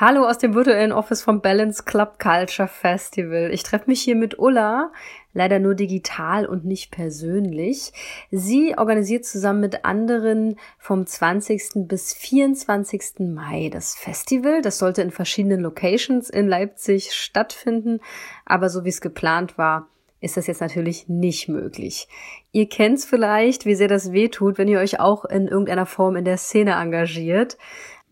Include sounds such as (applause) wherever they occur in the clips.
Hallo aus dem virtuellen Office vom Balance Club Culture Festival. Ich treffe mich hier mit Ulla, leider nur digital und nicht persönlich. Sie organisiert zusammen mit anderen vom 20. bis 24. Mai das Festival. Das sollte in verschiedenen Locations in Leipzig stattfinden, aber so wie es geplant war, ist das jetzt natürlich nicht möglich. Ihr kennt's vielleicht, wie sehr das wehtut, wenn ihr euch auch in irgendeiner Form in der Szene engagiert.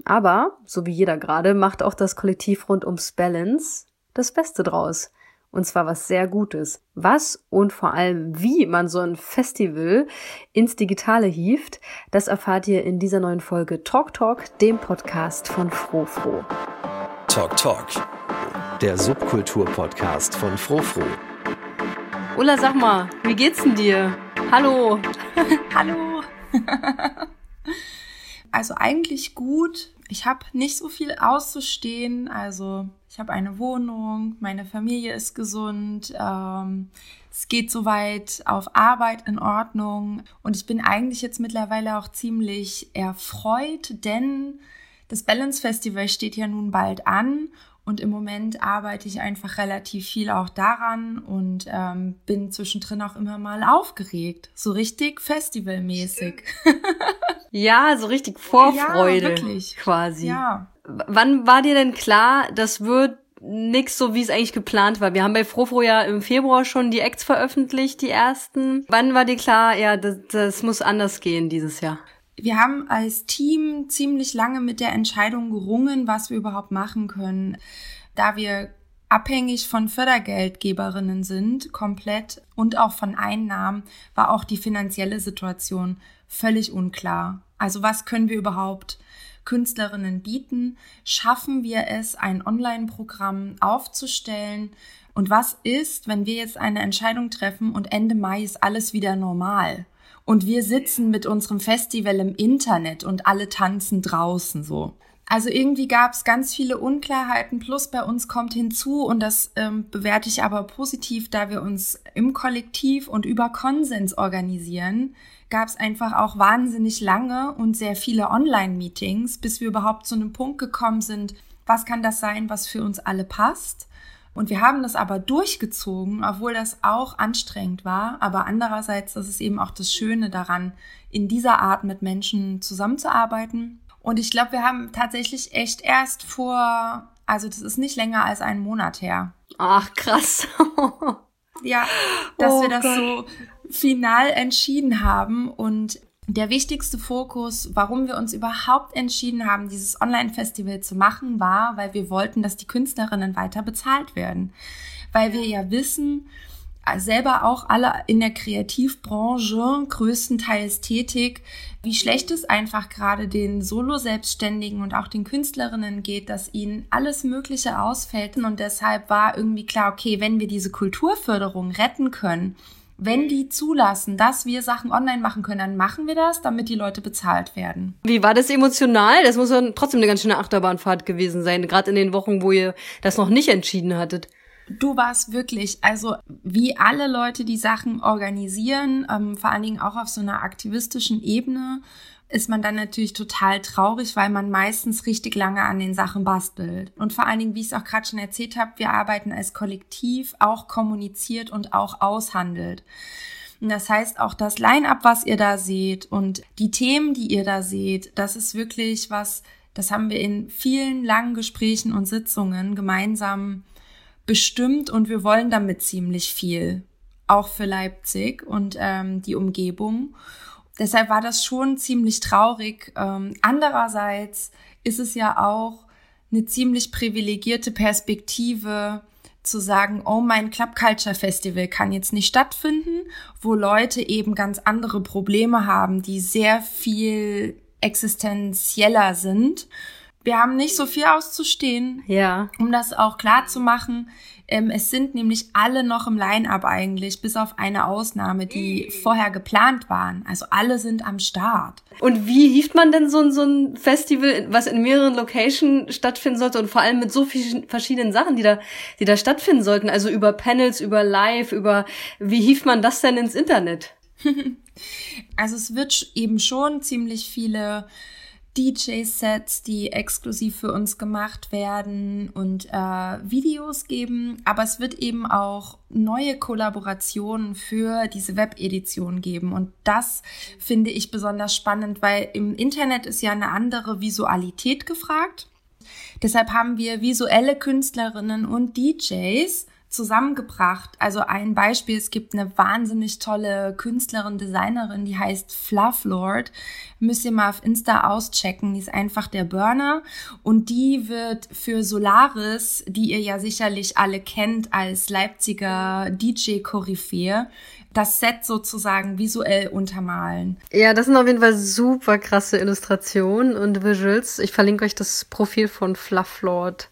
Aber, so wie jeder gerade, macht auch das Kollektiv rund ums Balance das Beste draus. Und zwar was sehr Gutes. Was und vor allem wie man so ein Festival ins Digitale hieft, das erfahrt ihr in dieser neuen Folge Talk Talk, dem Podcast von Frofro. Talk Talk, der Subkultur-Podcast von Frofro. Ulla, sag mal, wie geht's denn dir? Hallo. (laughs) Hallo. (laughs) also eigentlich gut. Ich habe nicht so viel auszustehen. Also ich habe eine Wohnung, meine Familie ist gesund, ähm, es geht soweit auf Arbeit in Ordnung und ich bin eigentlich jetzt mittlerweile auch ziemlich erfreut, denn das Balance Festival steht ja nun bald an und im Moment arbeite ich einfach relativ viel auch daran und ähm, bin zwischendrin auch immer mal aufgeregt. So richtig festivalmäßig. (laughs) ja, so richtig Vorfreude. Ja, wirklich. Quasi. Ja. Wann war dir denn klar, das wird nix so, wie es eigentlich geplant war? Wir haben bei Frofro ja im Februar schon die Acts veröffentlicht, die ersten. Wann war dir klar, ja, das, das muss anders gehen dieses Jahr? wir haben als Team ziemlich lange mit der Entscheidung gerungen, was wir überhaupt machen können, da wir abhängig von Fördergeldgeberinnen sind, komplett und auch von Einnahmen, war auch die finanzielle Situation völlig unklar. Also was können wir überhaupt Künstlerinnen bieten? Schaffen wir es, ein Online-Programm aufzustellen? Und was ist, wenn wir jetzt eine Entscheidung treffen und Ende Mai ist alles wieder normal? und wir sitzen mit unserem Festival im Internet und alle tanzen draußen so. Also irgendwie gab es ganz viele Unklarheiten, plus bei uns kommt hinzu, und das ähm, bewerte ich aber positiv, da wir uns im Kollektiv und über Konsens organisieren, gab es einfach auch wahnsinnig lange und sehr viele Online-Meetings, bis wir überhaupt zu einem Punkt gekommen sind, was kann das sein, was für uns alle passt. Und wir haben das aber durchgezogen, obwohl das auch anstrengend war. Aber andererseits, das ist eben auch das Schöne daran, in dieser Art mit Menschen zusammenzuarbeiten. Und ich glaube, wir haben tatsächlich echt erst vor, also das ist nicht länger als einen Monat her. Ach, krass. (laughs) ja, dass oh wir das Gott. so final entschieden haben. Und der wichtigste Fokus, warum wir uns überhaupt entschieden haben, dieses Online-Festival zu machen, war, weil wir wollten, dass die Künstlerinnen weiter bezahlt werden. Weil wir ja wissen, selber auch alle in der Kreativbranche größtenteils tätig, wie schlecht es einfach gerade den Solo-Selbstständigen und auch den Künstlerinnen geht, dass ihnen alles Mögliche ausfällt. Und deshalb war irgendwie klar, okay, wenn wir diese Kulturförderung retten können, wenn die zulassen, dass wir Sachen online machen können, dann machen wir das, damit die Leute bezahlt werden. Wie war das emotional? Das muss dann trotzdem eine ganz schöne Achterbahnfahrt gewesen sein, gerade in den Wochen, wo ihr das noch nicht entschieden hattet. Du warst wirklich, also wie alle Leute, die Sachen organisieren, ähm, vor allen Dingen auch auf so einer aktivistischen Ebene, ist man dann natürlich total traurig, weil man meistens richtig lange an den Sachen bastelt. Und vor allen Dingen, wie ich es auch gerade schon erzählt habe, wir arbeiten als Kollektiv, auch kommuniziert und auch aushandelt. Und das heißt, auch das Line-up, was ihr da seht und die Themen, die ihr da seht, das ist wirklich was, das haben wir in vielen langen Gesprächen und Sitzungen gemeinsam bestimmt und wir wollen damit ziemlich viel, auch für Leipzig und ähm, die Umgebung deshalb war das schon ziemlich traurig. Ähm, andererseits ist es ja auch eine ziemlich privilegierte Perspektive zu sagen, oh, mein Club Culture Festival kann jetzt nicht stattfinden, wo Leute eben ganz andere Probleme haben, die sehr viel existenzieller sind. Wir haben nicht so viel auszustehen. Ja. Um das auch klar zu machen. Ähm, es sind nämlich alle noch im Line-up eigentlich, bis auf eine Ausnahme, die vorher geplant waren. Also alle sind am Start. Und wie hieft man denn so, so ein Festival, was in mehreren Locations stattfinden sollte und vor allem mit so vielen verschiedenen Sachen, die da, die da stattfinden sollten? Also über Panels, über Live, über, wie hieft man das denn ins Internet? (laughs) also es wird eben schon ziemlich viele DJ-Sets, die exklusiv für uns gemacht werden und äh, Videos geben. Aber es wird eben auch neue Kollaborationen für diese Web-Edition geben. Und das finde ich besonders spannend, weil im Internet ist ja eine andere Visualität gefragt. Deshalb haben wir visuelle Künstlerinnen und DJs zusammengebracht. Also ein Beispiel, es gibt eine wahnsinnig tolle Künstlerin, Designerin, die heißt Flufflord. Müsst ihr mal auf Insta auschecken. Die ist einfach der Burner. Und die wird für Solaris, die ihr ja sicherlich alle kennt als Leipziger DJ-Koryphäe, das Set sozusagen visuell untermalen. Ja, das sind auf jeden Fall super krasse Illustrationen und Visuals. Ich verlinke euch das Profil von Flufflord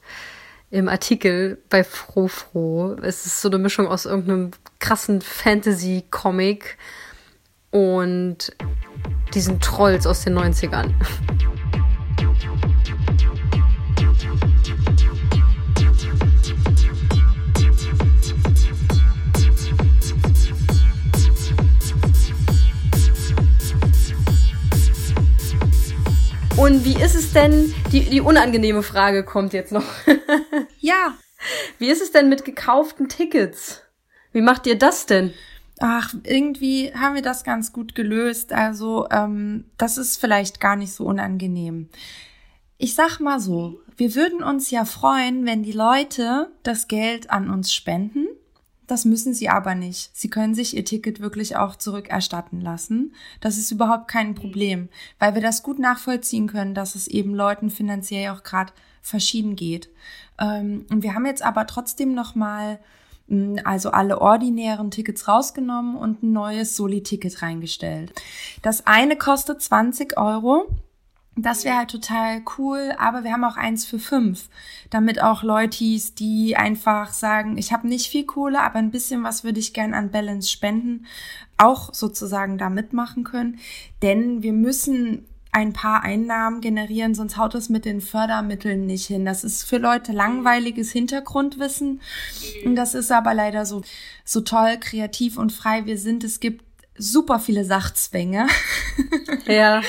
im Artikel bei Frofro. Es ist so eine Mischung aus irgendeinem krassen Fantasy-Comic und diesen Trolls aus den 90ern. Und wie ist es denn, die, die unangenehme Frage kommt jetzt noch. (laughs) ja. Wie ist es denn mit gekauften Tickets? Wie macht ihr das denn? Ach, irgendwie haben wir das ganz gut gelöst. Also, ähm, das ist vielleicht gar nicht so unangenehm. Ich sag mal so, wir würden uns ja freuen, wenn die Leute das Geld an uns spenden das müssen sie aber nicht. Sie können sich ihr Ticket wirklich auch zurückerstatten lassen. Das ist überhaupt kein Problem, weil wir das gut nachvollziehen können, dass es eben Leuten finanziell auch gerade verschieden geht. Ähm, und wir haben jetzt aber trotzdem noch mal hm, also alle ordinären Tickets rausgenommen und ein neues Soli-Ticket reingestellt. Das eine kostet 20 Euro das wäre halt total cool, aber wir haben auch eins für fünf, damit auch Leutis, die einfach sagen, ich habe nicht viel Kohle, aber ein bisschen was würde ich gern an Balance spenden, auch sozusagen da mitmachen können. Denn wir müssen ein paar Einnahmen generieren, sonst haut es mit den Fördermitteln nicht hin. Das ist für Leute langweiliges Hintergrundwissen. Und das ist aber leider so, so toll, kreativ und frei wir sind. Es gibt super viele Sachzwänge. (laughs) Ja.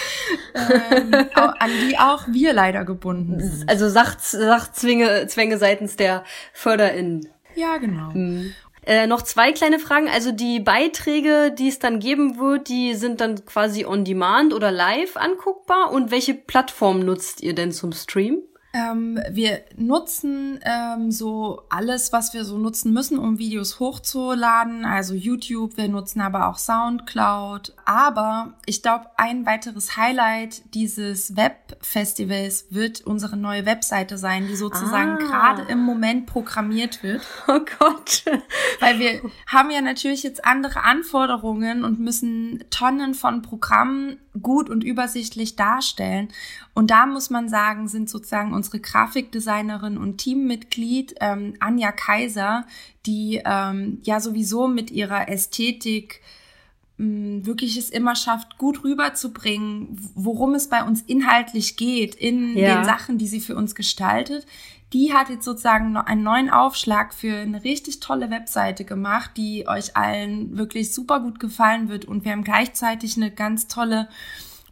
ähm, an die auch wir leider gebunden sind. Also Sach Sachzwänge Zwänge seitens der FörderInnen. Ja, genau. Mhm. Äh, noch zwei kleine Fragen. Also die Beiträge, die es dann geben wird, die sind dann quasi on demand oder live anguckbar. Und welche Plattform nutzt ihr denn zum Stream? Ähm, wir nutzen ähm, so alles, was wir so nutzen müssen, um Videos hochzuladen. Also YouTube, wir nutzen aber auch Soundcloud. Aber ich glaube, ein weiteres Highlight dieses Webfestivals wird unsere neue Webseite sein, die sozusagen ah. gerade im Moment programmiert wird. (laughs) Oh Gott. Weil wir haben ja natürlich jetzt andere Anforderungen und müssen Tonnen von Programmen gut und übersichtlich darstellen. Und da muss man sagen, sind sozusagen unsere Grafikdesignerin und Teammitglied ähm, Anja Kaiser, die ähm, ja sowieso mit ihrer Ästhetik mh, mm, wirklich es immer schafft, gut rüberzubringen, worum es bei uns inhaltlich geht, in ja. den Sachen, die sie für uns gestaltet. Die hat jetzt sozusagen noch einen neuen Aufschlag für eine richtig tolle Webseite gemacht, die euch allen wirklich super gut gefallen wird. Und wir haben gleichzeitig eine ganz tolle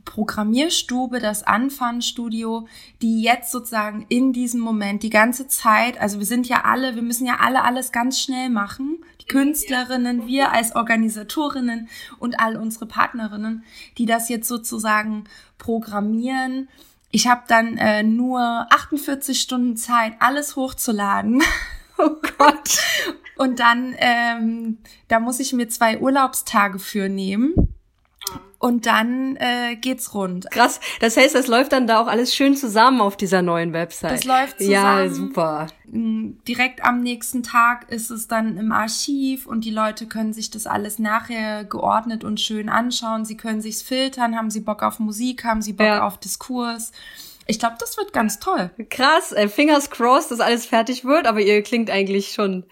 Programmierstube, das Anfang-Studio, die jetzt sozusagen in diesem Moment die ganze Zeit, also wir sind ja alle, wir müssen ja alle alles ganz schnell machen, die Künstlerinnen, wir als Organisatorinnen und all unsere Partnerinnen, die das jetzt sozusagen programmieren. Ich habe dann äh, nur 48 Stunden Zeit, alles hochzuladen. (laughs) Oh Gott. Und dann, ähm, da muss ich mir zwei Urlaubstage für nehmen und dann äh, geht's rund. Krass. Das heißt, das läuft dann da auch alles schön zusammen auf dieser neuen Website. Das läuft zusammen. Ja, super. Mm, direkt am nächsten Tag ist es dann im Archiv und die Leute können sich das alles nachher geordnet und schön anschauen. Sie können sich's filtern, haben sie Bock auf Musik, haben sie Bock ja. auf Diskurs. Ich glaube, das wird ganz toll. Krass, äh, fingers crossed, dass alles fertig wird, aber ihr klingt eigentlich schon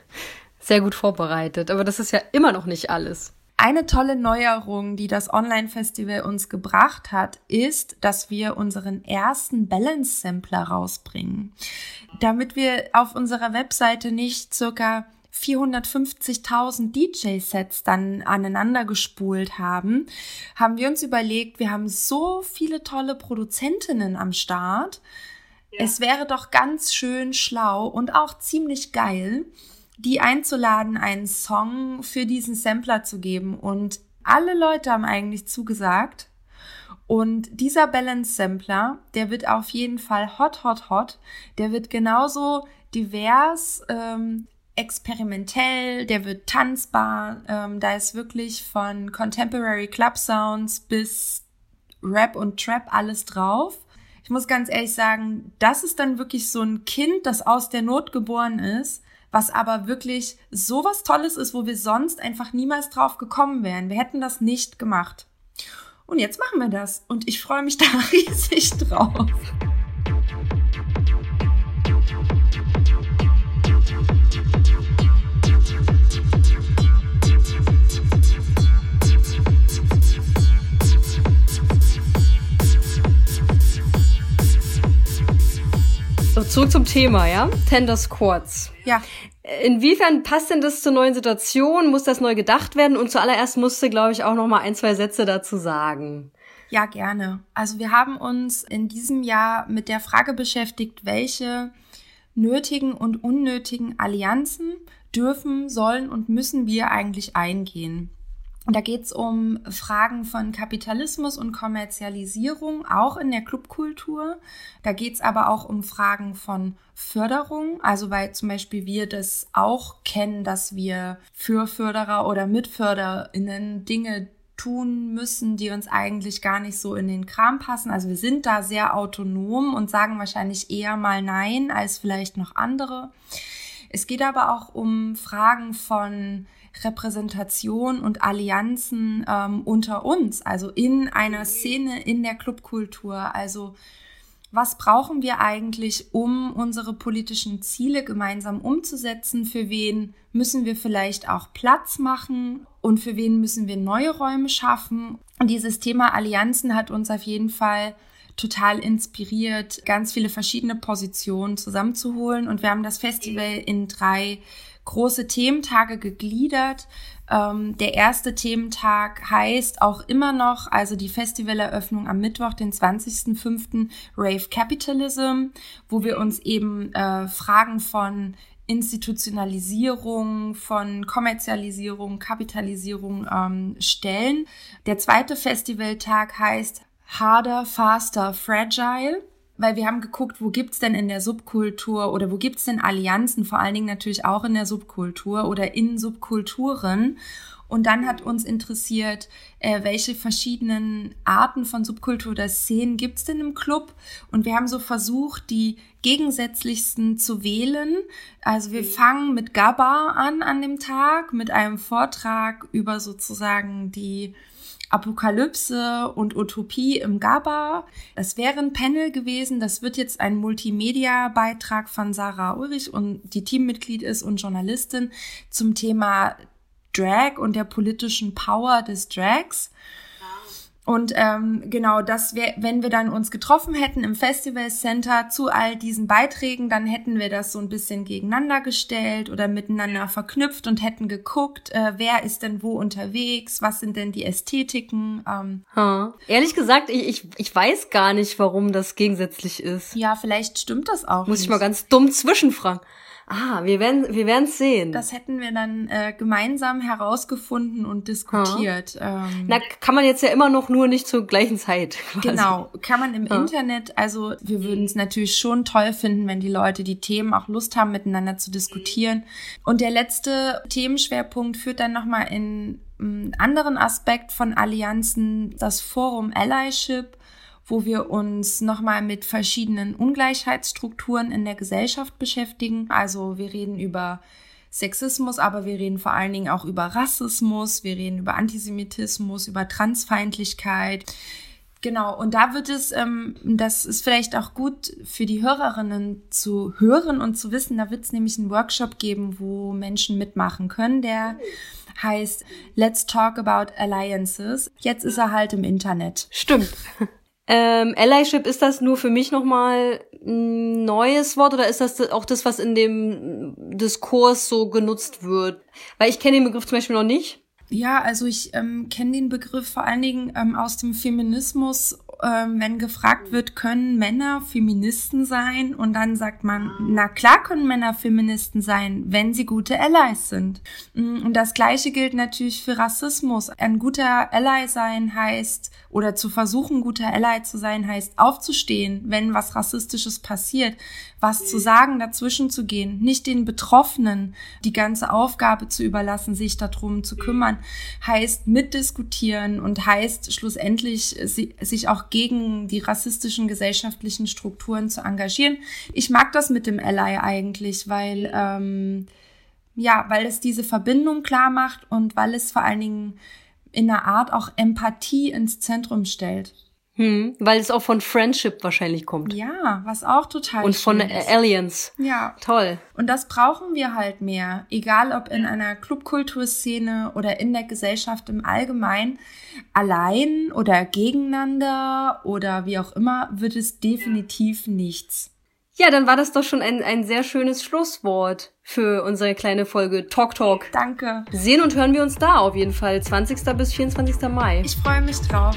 sehr gut vorbereitet. Aber das ist ja immer noch nicht alles. Eine tolle Neuerung, die das Online-Festival uns gebracht hat, ist, dass wir unseren ersten Balance-Sampler rausbringen. Damit wir auf unserer Webseite nicht circa 450.000 DJ-Sets dann aneinander gespult haben, haben wir uns überlegt, wir haben so viele tolle Produzentinnen am Start. Ja. Es wäre doch ganz schön schlau und auch ziemlich geil, die einzuladen, einen Song für diesen Sampler zu geben. Und alle Leute haben eigentlich zugesagt. Und dieser Balance Sampler, der wird auf jeden Fall hot, hot, hot. Der wird genauso divers, ähm, experimentell, der wird tanzbar. Ähm, da ist wirklich von Contemporary Club Sounds bis Rap und Trap alles drauf. Ich muss ganz ehrlich sagen, das ist dann wirklich so ein Kind, das aus der Not geboren ist was aber wirklich so was Tolles ist, wo wir sonst einfach niemals drauf gekommen wären. Wir hätten das nicht gemacht. Und jetzt machen wir das und ich freue mich (laughs) da riesig drauf. So, zurück zum Thema, ja? Tender Squats. Ja. Inwiefern passt denn das zur neuen Situation? Muss das neu gedacht werden? Und zuallererst musste, glaube ich, auch noch mal ein, zwei Sätze dazu sagen. Ja, gerne. Also wir haben uns in diesem Jahr mit der Frage beschäftigt, welche nötigen und unnötigen Allianzen dürfen, sollen und müssen wir eigentlich eingehen. Da geht es um Fragen von Kapitalismus und Kommerzialisierung, auch in der Clubkultur. Da geht es aber auch um Fragen von Förderung, also weil zum Beispiel wir das auch kennen, dass wir für Förderer oder MitförderInnen Dinge tun müssen, die uns eigentlich gar nicht so in den Kram passen. Also wir sind da sehr autonom und sagen wahrscheinlich eher mal Nein als vielleicht noch andere. Es geht aber auch um Fragen von Repräsentation und Allianzen ähm, unter uns, also in einer Szene, in der Clubkultur. Also was brauchen wir eigentlich, um unsere politischen Ziele gemeinsam umzusetzen? Für wen müssen wir vielleicht auch Platz machen und für wen müssen wir neue Räume schaffen? Und dieses Thema Allianzen hat uns auf jeden Fall total inspiriert, ganz viele verschiedene Positionen zusammenzuholen. Und wir haben das Festival in drei große Thementage gegliedert. Ähm, der erste Thementag heißt auch immer noch, also die Festivaleröffnung am Mittwoch, den 20.05. Rave Capitalism, wo wir uns eben äh, Fragen von Institutionalisierung, von Kommerzialisierung, Kapitalisierung ähm, stellen. Der zweite Festivaltag heißt Harder, Faster, Fragile weil wir haben geguckt, wo gibt's denn in der Subkultur oder wo gibt's denn Allianzen, vor allen Dingen natürlich auch in der Subkultur oder in Subkulturen. Und dann hat uns interessiert, äh, welche verschiedenen Arten von Subkultur oder Szenen gibt's denn im Club? Und wir haben so versucht, die gegensätzlichsten zu wählen. Also wir fangen mit Gabba an an dem Tag, mit einem Vortrag über sozusagen die Apokalypse und Utopie im GABA. Das wäre ein Panel gewesen. Das wird jetzt ein Multimedia-Beitrag von Sarah Ulrich und die Teammitglied ist und Journalistin zum Thema Drag und der politischen Power des Drags. Und ähm, genau, das wäre, wenn wir dann uns getroffen hätten im Festival Center zu all diesen Beiträgen, dann hätten wir das so ein bisschen gegeneinander gestellt oder miteinander verknüpft und hätten geguckt, äh, wer ist denn wo unterwegs, was sind denn die Ästhetiken. Ähm. Hm. Ehrlich gesagt, ich, ich, ich weiß gar nicht, warum das gegensätzlich ist. Ja, vielleicht stimmt das auch. Muss nicht. ich mal ganz dumm zwischenfragen. Ah, wir werden wir werden's sehen. Das hätten wir dann äh, gemeinsam herausgefunden und diskutiert. Ähm, Na, kann man jetzt ja immer noch nur nicht zur gleichen Zeit. (laughs) Quasi. Genau, kann man im ha. Internet. Also wir würden es natürlich schon toll finden, wenn die Leute die Themen auch Lust haben, miteinander zu diskutieren. Und der letzte Themenschwerpunkt führt dann nochmal in einen anderen Aspekt von Allianzen, das Forum Allyship wo wir uns nochmal mit verschiedenen Ungleichheitsstrukturen in der Gesellschaft beschäftigen. Also wir reden über Sexismus, aber wir reden vor allen Dingen auch über Rassismus, wir reden über Antisemitismus, über Transfeindlichkeit. Genau, und da wird es, ähm, das ist vielleicht auch gut für die Hörerinnen zu hören und zu wissen, da wird es nämlich einen Workshop geben, wo Menschen mitmachen können, der heißt Let's Talk About Alliances. Jetzt ist er halt im Internet. Stimmt. Ähm, Allyship, ist das nur für mich nochmal ein neues Wort oder ist das auch das, was in dem Diskurs so genutzt wird? Weil ich kenne den Begriff zum Beispiel noch nicht. Ja, also ich ähm, kenne den Begriff vor allen Dingen ähm, aus dem Feminismus ähm, wenn gefragt wird, können Männer Feministen sein? Und dann sagt man, na klar können Männer Feministen sein, wenn sie gute Allies sind. Mm, und das Gleiche gilt natürlich für Rassismus. Ein guter Ally sein heißt, oder zu versuchen, guter Ally zu sein, heißt aufzustehen, wenn was Rassistisches passiert, was zu sagen, dazwischen zu gehen, nicht den Betroffenen die ganze Aufgabe zu überlassen, sich darum zu kümmern, heißt mitdiskutieren und heißt schlussendlich sich auch gegen die rassistischen gesellschaftlichen Strukturen zu engagieren. Ich mag das mit dem Ally eigentlich, weil ähm, ja, weil es diese Verbindung klar macht und weil es vor allen Dingen in einer Art auch Empathie ins Zentrum stellt. Hm, weil es auch von Friendship wahrscheinlich kommt. Ja, was auch total Und von ist. Aliens. Ja. Toll. Und das brauchen wir halt mehr. Egal ob in einer Clubkulturszene oder in der Gesellschaft im Allgemeinen. Allein oder gegeneinander oder wie auch immer wird es definitiv nichts. Ja, dann war das doch schon ein, ein sehr schönes Schlusswort für unsere kleine Folge Talk Talk. Danke. Sehen und hören wir uns da auf jeden Fall. 20. bis 24. Mai. Ich freue mich drauf.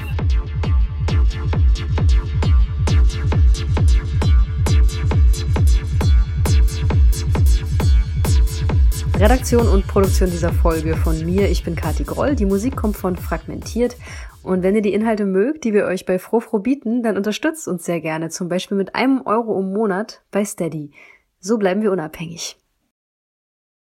Redaktion und Produktion dieser Folge von mir. Ich bin Kati Groll. Die Musik kommt von Fragmentiert. Und wenn ihr die Inhalte mögt, die wir euch bei Frofro bieten, dann unterstützt uns sehr gerne, zum Beispiel mit einem Euro im Monat bei Steady. So bleiben wir unabhängig.